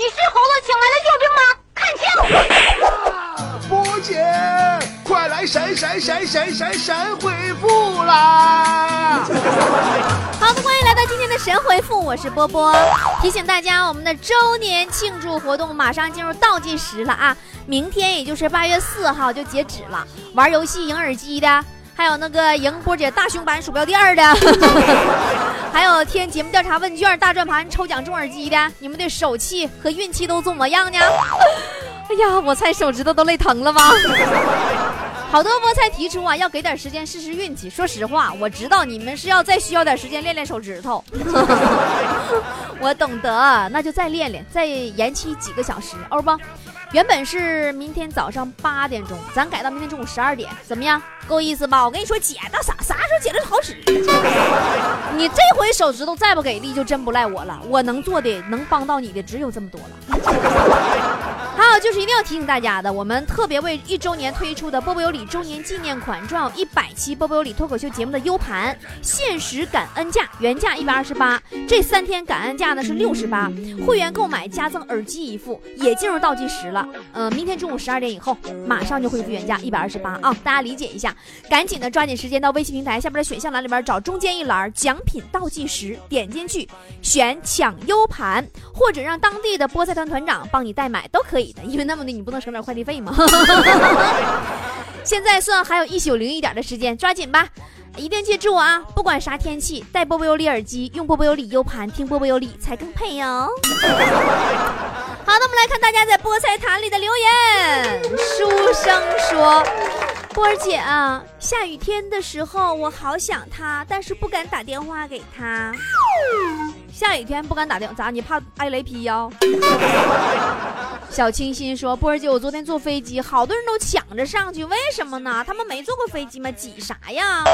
你是猴子请来的救兵吗？看清！波姐，快来神神神神神神回复啦！好的，欢迎来到今天的神回复，我是波波。提醒大家，我们的周年庆祝活动马上进入倒计时了啊！明天也就是八月四号就截止了。玩游戏赢耳机的，还有那个赢波姐大胸版鼠标垫的，还有填节目调查问卷大转盘抽奖中耳机的，你们的手气和运气都怎么样呢？哎呀，我猜手指头都累疼了吧？好多菠菜提出啊，要给点时间试试运气。说实话，我知道你们是要再需要点时间练练手指头。我懂得，那就再练练，再延期几个小时，欧不？原本是明天早上八点钟，咱改到明天中午十二点，怎么样？够意思吧？我跟你说，姐到啥啥时候姐的好使？你这回手指头再不给力，就真不赖我了。我能做的，能帮到你的，只有这么多了。还有就是一定要提醒大家的，我们特别为一周年推出的波波有理周年纪念款，装有一百期波波有理脱口秀节目的 U 盘，限时感恩价，原价一百二十八，这三天感恩价呢是六十八，会员购买加赠耳机一副，也进入倒计时了。呃，明天中午十二点以后，马上就恢复原价一百二十八啊，大家理解一下，赶紧的抓紧时间到微信平台下边的选项栏里边找中间一栏奖品倒计时，点进去选抢 U 盘，或者让当地的菠菜团团长帮你代买都可以的。因为那么的，你不能省点快递费吗？现在算还有一宿零一点的时间，抓紧吧！一定记住啊，不管啥天气，带波波有理耳机，用波波有理 U 盘听波波有理才更配哟。好的，我们来看大家在菠菜坛里的留言。书生说：“波儿姐啊，下雨天的时候我好想他，但是不敢打电话给他。下雨天不敢打电话，咋？你怕挨雷劈呀？”小清新说：“波儿姐，我昨天坐飞机，好多人都抢着上去，为什么呢？他们没坐过飞机吗？挤啥呀？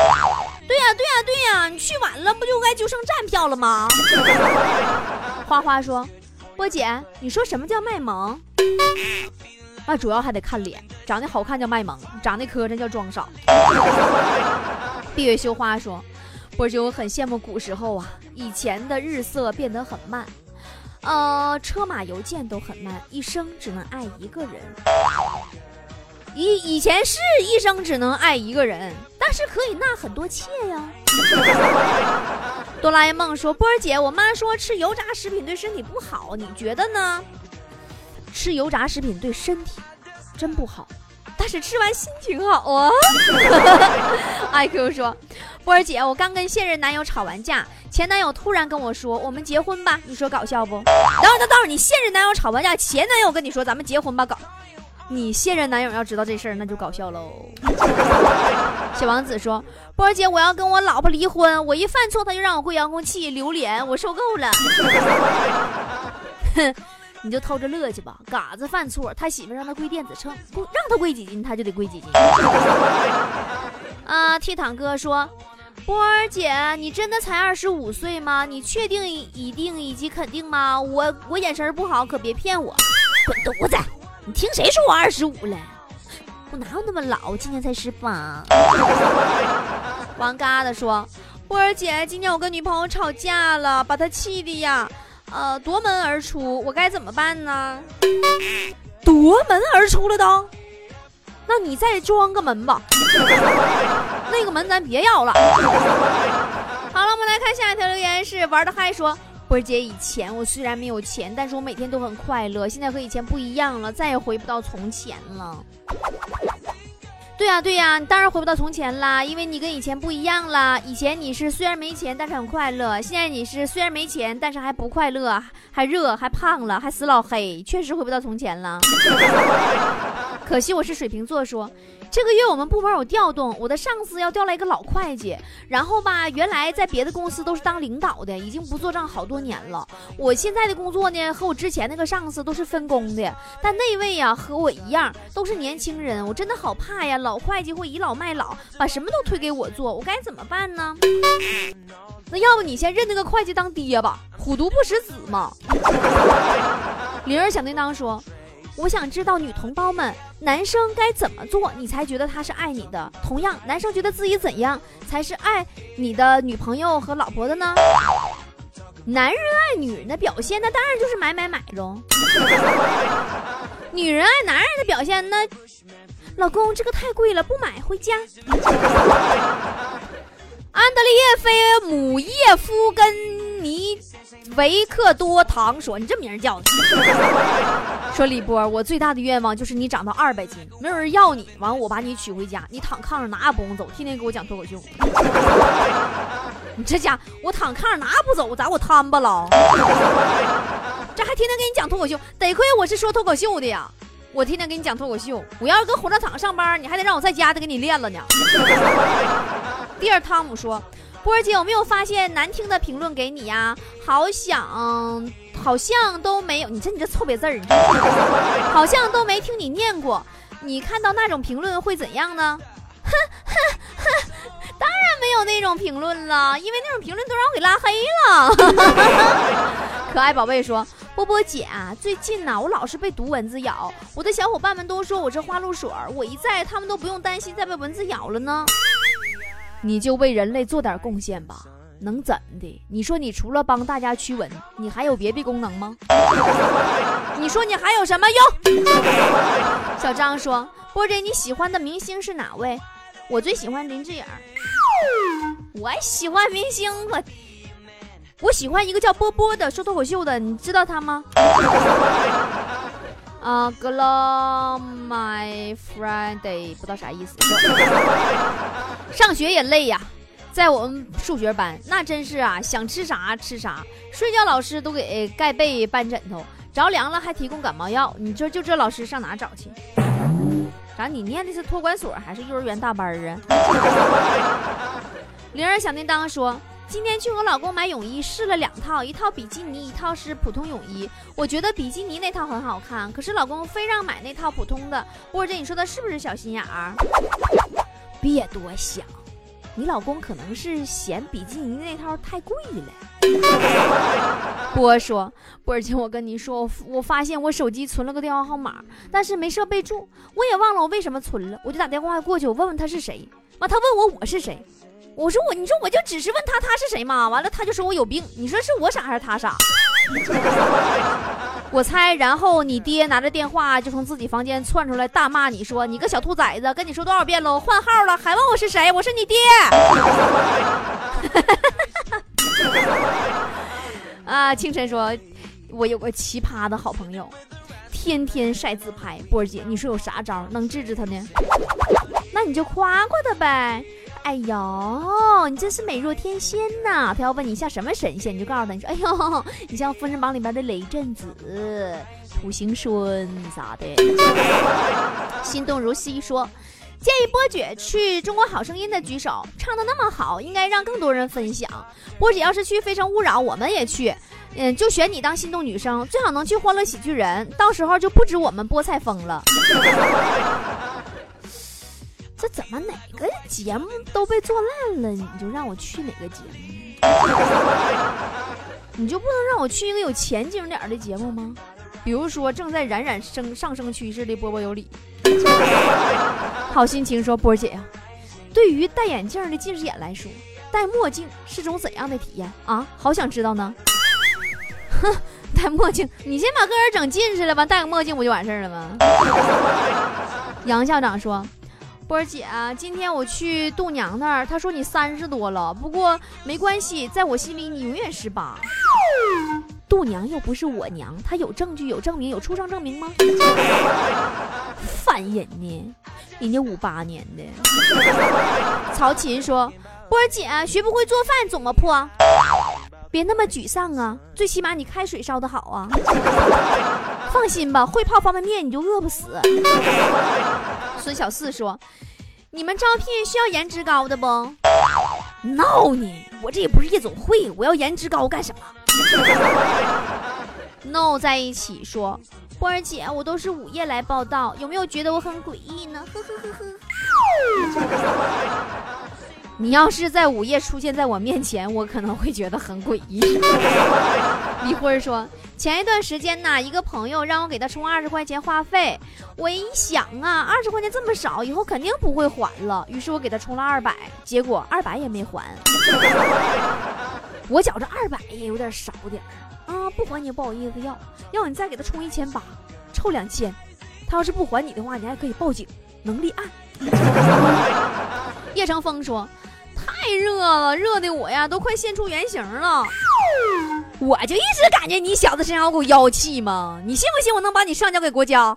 对呀，对呀，对呀，你去晚了，不就该就剩站票了吗？”花花说：“波姐，你说什么叫卖萌？那，主要还得看脸，长得好看叫卖萌，长得磕碜叫装傻。”闭月羞花说：“波姐，我很羡慕古时候啊，以前的日色变得很慢。”呃，车马邮件都很慢，一生只能爱一个人。以以前是一生只能爱一个人，但是可以纳很多妾呀。哆啦 A 梦说：“波儿姐，我妈说吃油炸食品对身体不好，你觉得呢？”吃油炸食品对身体真不好，但是吃完心情好啊。i q 说。波儿姐，我刚跟现任男友吵完架，前男友突然跟我说：“我们结婚吧。”你说搞笑不？等会儿，等会儿，你现任男友吵完架，前男友跟你说：“咱们结婚吧。”搞，你现任男友要知道这事儿，那就搞笑喽。小王子说：“波儿姐，我要跟我老婆离婚，我一犯错他就让我跪遥控器榴莲，我受够了。”哼，你就偷着乐去吧。嘎子犯错，他媳妇让他跪电子秤，不让他跪几斤，他就得跪几斤。啊，倜傥哥说。波儿姐，你真的才二十五岁吗？你确定、一定以及肯定吗？我我眼神不好，可别骗我！滚犊子！你听谁说我二十五了？我哪有那么老？今年才十八。王嘎的说：“波儿姐，今天我跟女朋友吵架了，把她气的呀，呃，夺门而出，我该怎么办呢？”夺门而出了都？那你再装个门吧。那个门咱别要了。好了，我们来看下一条留言，是玩的嗨说，波姐，以前我虽然没有钱，但是我每天都很快乐。现在和以前不一样了，再也回不到从前了。对呀对呀，你当然回不到从前啦，因为你跟以前不一样了。以前你是虽然没钱，但是很快乐；现在你是虽然没钱，但是还不快乐，还热，还胖了，还死老黑，确实回不到从前了。可惜我是水瓶座，说。这个月我们部门有调动，我的上司要调来一个老会计，然后吧，原来在别的公司都是当领导的，已经不做账好多年了。我现在的工作呢，和我之前那个上司都是分工的，但那位呀和我一样，都是年轻人，我真的好怕呀，老会计会倚老卖老，把什么都推给我做，我该怎么办呢？那要不你先认那个会计当爹吧，虎毒不食子嘛。铃儿小叮当说。我想知道女同胞们，男生该怎么做，你才觉得他是爱你的？同样，男生觉得自己怎样才是爱你的女朋友和老婆的呢？男人爱女人的表现，那当然就是买买买喽。女人爱男人的表现，那老公这个太贵了，不买回家。安德烈耶菲姆耶夫尼维克多唐说：“你这名叫的。”说李波，我最大的愿望就是你长到二百斤，没有人要你，完我把你娶回家，你躺炕上哪也不用走，天天给我讲脱口秀。你这家我躺炕上哪也不走，咋我摊巴了？这还天天给你讲脱口秀，得亏我是说脱口秀的呀！我天天给你讲脱口秀，我要是搁火车场上班，你还得让我在家得给你练了呢。第二，汤姆说：“波儿姐有没有发现难听的评论给你呀？好想好像都没有，你这你这臭别字儿，好像都没听你念过。你看到那种评论会怎样呢？哼哼哼。”当然没有那种评论了，因为那种评论都让我给拉黑了。可爱宝贝说：“波波姐啊，最近呢，我老是被毒蚊子咬，我的小伙伴们都说我这花露水，我一在，他们都不用担心再被蚊子咬了呢。你就为人类做点贡献吧，能怎的？你说你除了帮大家驱蚊，你还有别的功能吗？你说你还有什么用？”小张说：“波姐，你喜欢的明星是哪位？”我最喜欢林志颖我喜欢明星，我我喜欢一个叫波波的说脱口秀的，你知道他吗？啊，glow my Friday，不知道啥意思。上学也累呀，在我们数学班，那真是啊，想吃啥吃啥，睡觉老师都给盖被搬枕头，着凉了还提供感冒药，你说就这老师上哪找去？啥？你念的是托管所还是幼儿园大班啊？铃儿响叮当说，今天去和老公买泳衣，试了两套，一套比基尼，一套是普通泳衣。我觉得比基尼那套很好看，可是老公非让买那套普通的。波姐，你说的是不是小心眼儿？别多想。你老公可能是嫌比基尼那套太贵了。波说：“波儿姐，我跟你说，我我发现我手机存了个电话号码，但是没设备注，我也忘了我为什么存了。我就打电话过去，我问问他是谁。完，他问我我是谁。我说我，你说我就只是问他他是谁嘛。完了，他就说我有病。你说是我傻还是他傻？” 我猜，然后你爹拿着电话就从自己房间窜出来，大骂你说：“你个小兔崽子，跟你说多少遍喽，换号了还问我是谁？我是你爹。”啊！清晨说：“我有个奇葩的好朋友，天天晒自拍。波儿姐，你说有啥招能治治他呢？那你就夸夸他呗。”哎呦，你真是美若天仙呐！他要问你像什么神仙，你就告诉他，你说：“ 哎呦，你像《封神榜》里边的雷震子、土行孙啥的。”心动如昔说：“建议波姐去《中国好声音》的举手，唱的那么好，应该让更多人分享。波姐要是去《非诚勿扰》，我们也去，嗯，就选你当心动女生，最好能去《欢乐喜剧人》，到时候就不止我们菠菜疯了。”这怎么哪个节目都被做烂了？你就让我去哪个节目？你就不能让我去一个有前景点的节目吗？比如说正在冉冉升上升趋势的《波波有理》。好心情说波姐呀，对于戴眼镜的近视眼来说，戴墨镜是种怎样的体验啊？好想知道呢。哼，戴墨镜，你先把个人整近视了吧，戴个墨镜不就完事儿了吗？杨校长说。波儿姐，今天我去度娘那儿，她说你三十多了，不过没关系，在我心里你永远十八。度娘又不是我娘，她有证据、有证明、有出生证明吗？烦人呢，人家五八年的。曹琴说：“波儿姐，学不会做饭怎么破？别那么沮丧啊，最起码你开水烧的好啊。放心吧，会泡方便面你就饿不死。”孙小四说：“你们招聘需要颜值高的不？闹你，我这也不是夜总会，我要颜值高干什么？” No 在一起说：“花儿姐，我都是午夜来报道，有没有觉得我很诡异呢？”呵呵呵呵。你要是在午夜出现在我面前，我可能会觉得很诡异。李辉说，前一段时间呢，一个朋友让我给他充二十块钱话费，我一想啊，二十块钱这么少，以后肯定不会还了，于是我给他充了二百，结果二百也没还。我觉着二百也有点少点儿啊，不还你不好意思要，要你再给他充一千八，凑两千。他要是不还你的话，你还可以报警，能立案。叶成峰说：“太太热了，热的我呀都快现出原形了。我就一直感觉你小子身上有股妖气嘛，你信不信我能把你上交给国家？”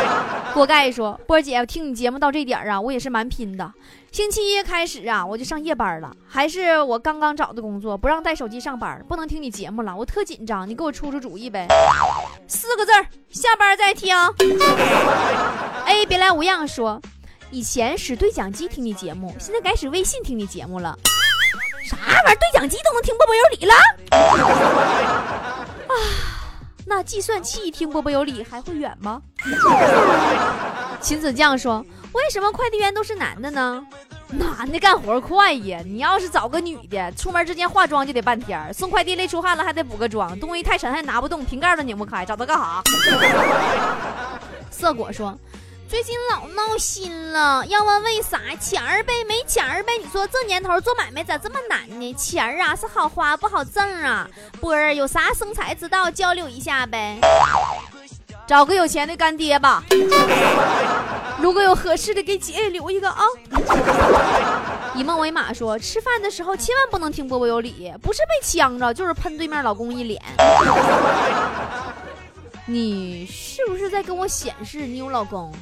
锅盖说：“波姐，我听你节目到这点儿啊，我也是蛮拼的。星期一开始啊，我就上夜班了，还是我刚刚找的工作，不让带手机上班，不能听你节目了，我特紧张，你给我出出主意呗。四个字，下班再听。A 别来无恙说，以前使对讲机听你节目，现在改使微信听你节目了。啥玩意儿？对讲机都能听波波有理了？啊，那计算器听波波有理还会远吗？秦子酱说：“为什么快递员都是男的呢？男的干活快呀！你要是找个女的，出门之前化妆就得半天送快递累出汗了还得补个妆，东西太沉还拿不动，瓶盖都拧不开，找他干啥？” 色果说：“最近老闹心了，要问为啥？钱儿呗，没钱儿呗。你说这年头做买卖咋这么难呢？钱儿啊是好花不好挣啊。波儿有啥生财之道交流一下呗。”找个有钱的干爹吧，如果有合适的，给姐也留一个啊。以梦为马说，吃饭的时候千万不能听波波有理，不是被呛着，就是喷对面老公一脸。你是不是在跟我显示你有老公？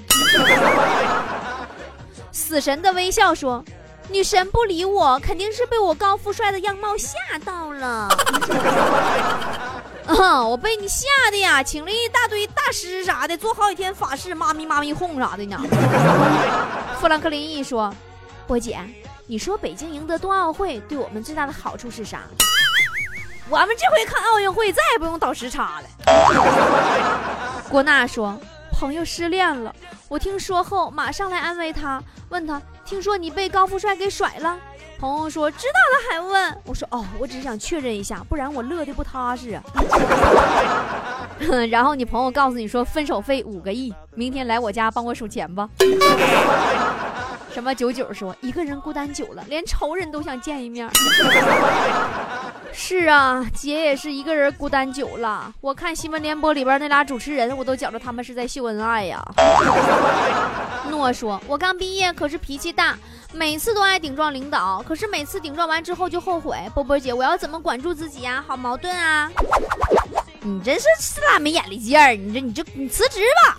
死神的微笑说，女神不理我，肯定是被我高富帅的样貌吓到了。啊！我被你吓的呀，请了一大堆大师啥的，做好几天法事，妈咪妈咪哄啥的呢。富兰克林一说：“波姐，你说北京赢得冬奥会对我们最大的好处是啥？我们这回看奥运会再也不用倒时差了。” 郭娜说：“朋友失恋了，我听说后马上来安慰他，问他：听说你被高富帅给甩了？朋友说：知道了还问？我说：哦，我只是想确认一下，不然我乐的不踏实啊。然后你朋友告诉你说，分手费五个亿，明天来我家帮我数钱吧。什么九九说，一个人孤单久了，连仇人都想见一面。是啊，姐也是一个人孤单久了。我看新闻联播里边那俩主持人，我都觉着他们是在秀恩爱呀。诺说，我刚毕业，可是脾气大，每次都爱顶撞领导，可是每次顶撞完之后就后悔。波波姐，我要怎么管住自己呀？好矛盾啊！你真是死拉没眼力劲儿，你这你这你辞职吧。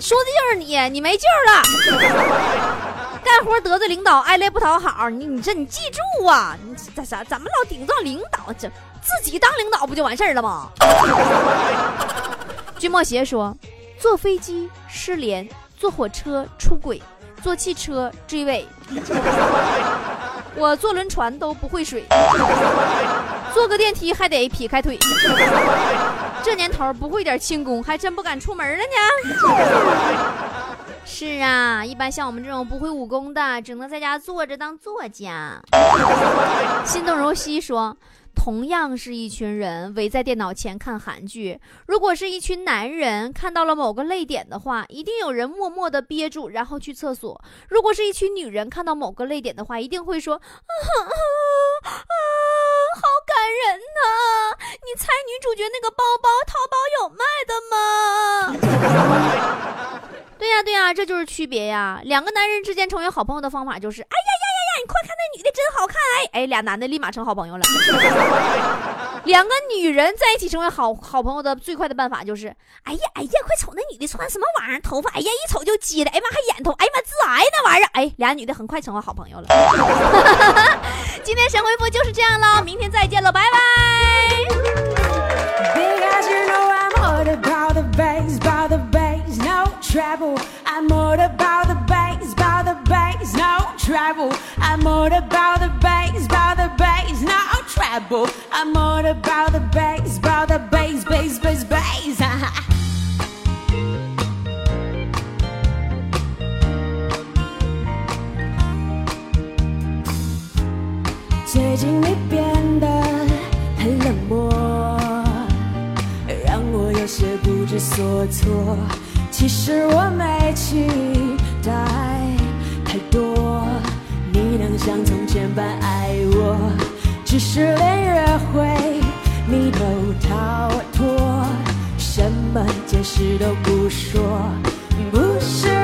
说的就是你，你没救了。干活得罪领导，挨累不讨好。你你这你记住啊！你咋咋怎么老顶撞领导？这自己当领导不就完事儿了吗？君莫邪说：坐飞机失联，坐火车出轨，坐汽车追尾。我坐轮船都不会水，坐个电梯还得劈开腿。这年头不会点轻功，还真不敢出门了呢。是啊，一般像我们这种不会武功的，只能在家坐着当作家。心动如昔说：“同样是一群人围在电脑前看韩剧，如果是一群男人看到了某个泪点的话，一定有人默默的憋住，然后去厕所；如果是一群女人看到某个泪点的话，一定会说：啊，好感人呐！你猜女主角那个包包淘宝有卖的吗？” 对呀对呀，这就是区别呀！两个男人之间成为好朋友的方法就是，哎呀呀呀呀，你快看那女的真好看！哎哎，俩男的立马成好朋友了。两个女人在一起成为好好朋友的最快的办法就是，哎呀哎呀，快瞅那女的穿什么玩意儿，头发，哎呀一瞅就接的，哎妈还眼头，哎妈致癌那玩意儿，哎，俩女的很快成为好朋友了。今天神回复就是这样了，明天再见了，拜拜。Trouble. I'm all about the bass, about the bass, no trouble. I'm all about the bass, about the bass, no trouble. I'm all about the bass, about the bass, bass, bass, bass. Uh-huh. 其实我没期待太多你能像从前般爱我只是连约会你都逃脱什么解释都不说不是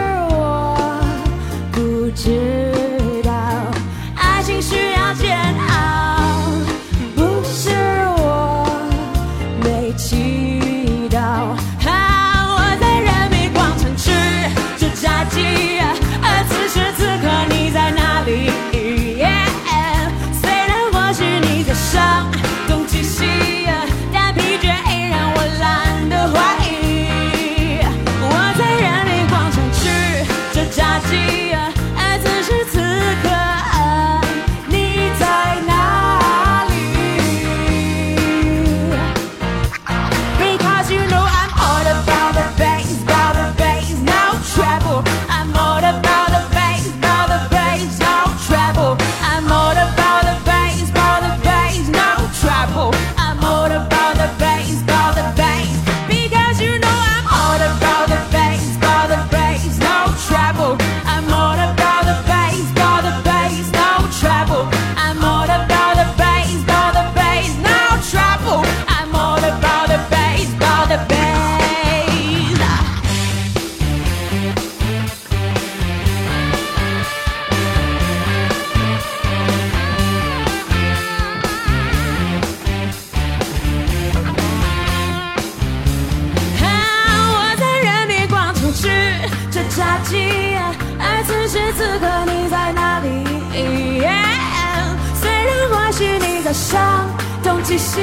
气息，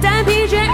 但疲倦。